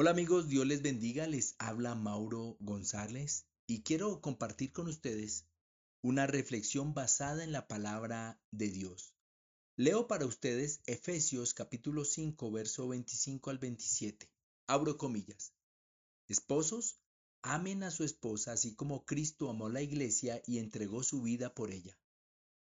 Hola amigos, Dios les bendiga, les habla Mauro González y quiero compartir con ustedes una reflexión basada en la palabra de Dios. Leo para ustedes Efesios capítulo 5, verso 25 al 27. Abro comillas. Esposos, amen a su esposa así como Cristo amó la iglesia y entregó su vida por ella.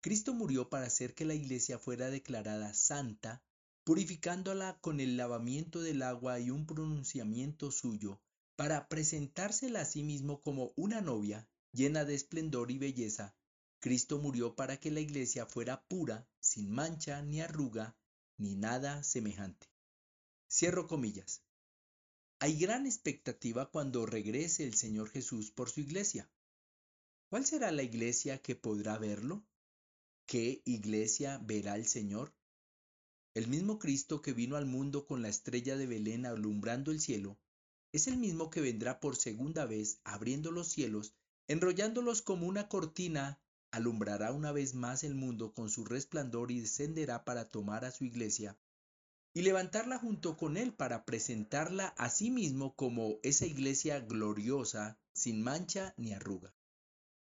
Cristo murió para hacer que la iglesia fuera declarada santa, purificándola con el lavamiento del agua y un pronunciamiento suyo, para presentársela a sí mismo como una novia llena de esplendor y belleza. Cristo murió para que la iglesia fuera pura, sin mancha ni arruga, ni nada semejante. Cierro comillas. Hay gran expectativa cuando regrese el Señor Jesús por su iglesia. ¿Cuál será la iglesia que podrá verlo? ¿Qué iglesia verá el Señor? El mismo Cristo que vino al mundo con la estrella de Belén alumbrando el cielo, es el mismo que vendrá por segunda vez abriendo los cielos, enrollándolos como una cortina, alumbrará una vez más el mundo con su resplandor y descenderá para tomar a su iglesia y levantarla junto con él para presentarla a sí mismo como esa iglesia gloriosa, sin mancha ni arruga.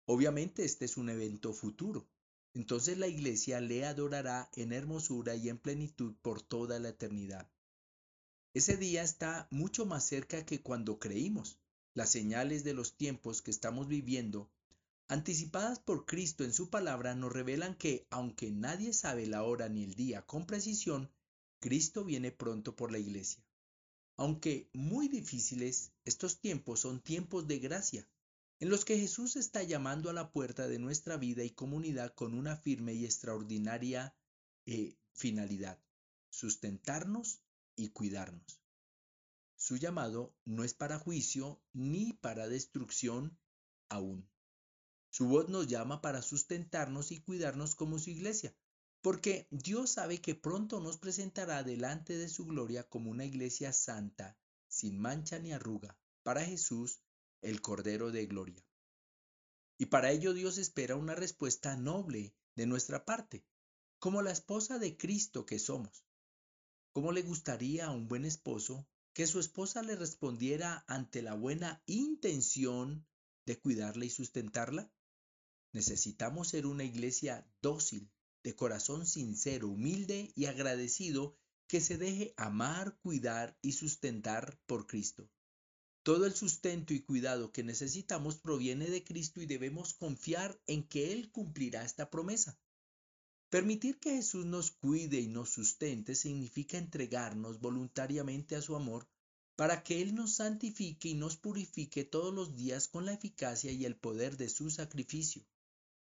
Obviamente este es un evento futuro, entonces la iglesia le adorará en hermosura y en plenitud por toda la eternidad. Ese día está mucho más cerca que cuando creímos. Las señales de los tiempos que estamos viviendo, anticipadas por Cristo en su palabra, nos revelan que, aunque nadie sabe la hora ni el día con precisión, Cristo viene pronto por la iglesia. Aunque muy difíciles, estos tiempos son tiempos de gracia en los que Jesús está llamando a la puerta de nuestra vida y comunidad con una firme y extraordinaria eh, finalidad, sustentarnos y cuidarnos. Su llamado no es para juicio ni para destrucción aún. Su voz nos llama para sustentarnos y cuidarnos como su iglesia, porque Dios sabe que pronto nos presentará delante de su gloria como una iglesia santa, sin mancha ni arruga, para Jesús el Cordero de Gloria. Y para ello Dios espera una respuesta noble de nuestra parte, como la esposa de Cristo que somos. ¿Cómo le gustaría a un buen esposo que su esposa le respondiera ante la buena intención de cuidarla y sustentarla? Necesitamos ser una iglesia dócil, de corazón sincero, humilde y agradecido que se deje amar, cuidar y sustentar por Cristo. Todo el sustento y cuidado que necesitamos proviene de Cristo y debemos confiar en que Él cumplirá esta promesa. Permitir que Jesús nos cuide y nos sustente significa entregarnos voluntariamente a su amor para que Él nos santifique y nos purifique todos los días con la eficacia y el poder de su sacrificio.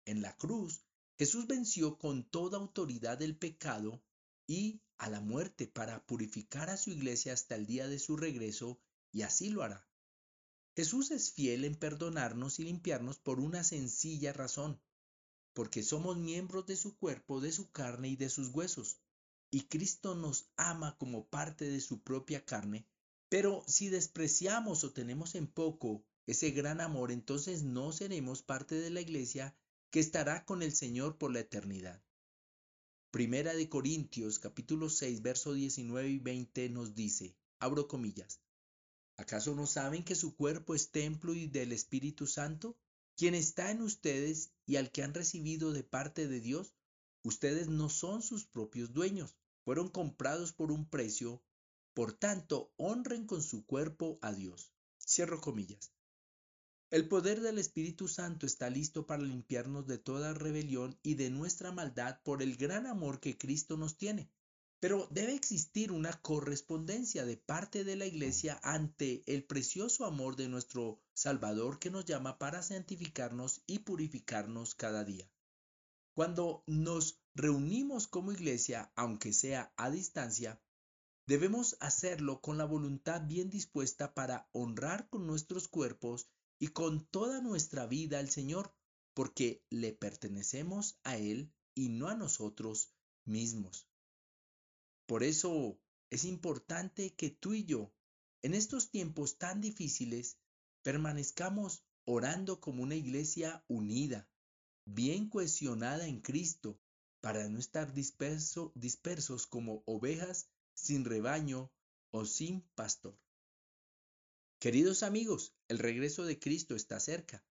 En la cruz, Jesús venció con toda autoridad el pecado y a la muerte para purificar a su iglesia hasta el día de su regreso y así lo hará. Jesús es fiel en perdonarnos y limpiarnos por una sencilla razón, porque somos miembros de su cuerpo, de su carne y de sus huesos, y Cristo nos ama como parte de su propia carne, pero si despreciamos o tenemos en poco ese gran amor, entonces no seremos parte de la iglesia que estará con el Señor por la eternidad. Primera de Corintios capítulo 6 verso 19 y 20 nos dice, abro comillas, ¿Acaso no saben que su cuerpo es templo y del Espíritu Santo, quien está en ustedes y al que han recibido de parte de Dios? Ustedes no son sus propios dueños, fueron comprados por un precio, por tanto, honren con su cuerpo a Dios. Cierro comillas. El poder del Espíritu Santo está listo para limpiarnos de toda rebelión y de nuestra maldad por el gran amor que Cristo nos tiene. Pero debe existir una correspondencia de parte de la Iglesia ante el precioso amor de nuestro Salvador que nos llama para santificarnos y purificarnos cada día. Cuando nos reunimos como iglesia, aunque sea a distancia, debemos hacerlo con la voluntad bien dispuesta para honrar con nuestros cuerpos y con toda nuestra vida al Señor, porque le pertenecemos a Él y no a nosotros mismos. Por eso es importante que tú y yo, en estos tiempos tan difíciles, permanezcamos orando como una iglesia unida, bien cohesionada en Cristo, para no estar dispersos como ovejas sin rebaño o sin pastor. Queridos amigos, el regreso de Cristo está cerca.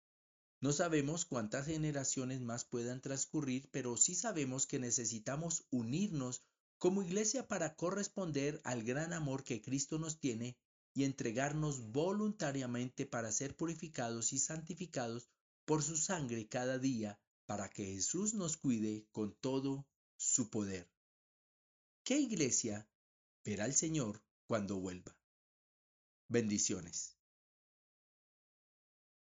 No sabemos cuántas generaciones más puedan transcurrir, pero sí sabemos que necesitamos unirnos como iglesia para corresponder al gran amor que Cristo nos tiene y entregarnos voluntariamente para ser purificados y santificados por su sangre cada día, para que Jesús nos cuide con todo su poder. ¿Qué iglesia verá al Señor cuando vuelva? Bendiciones.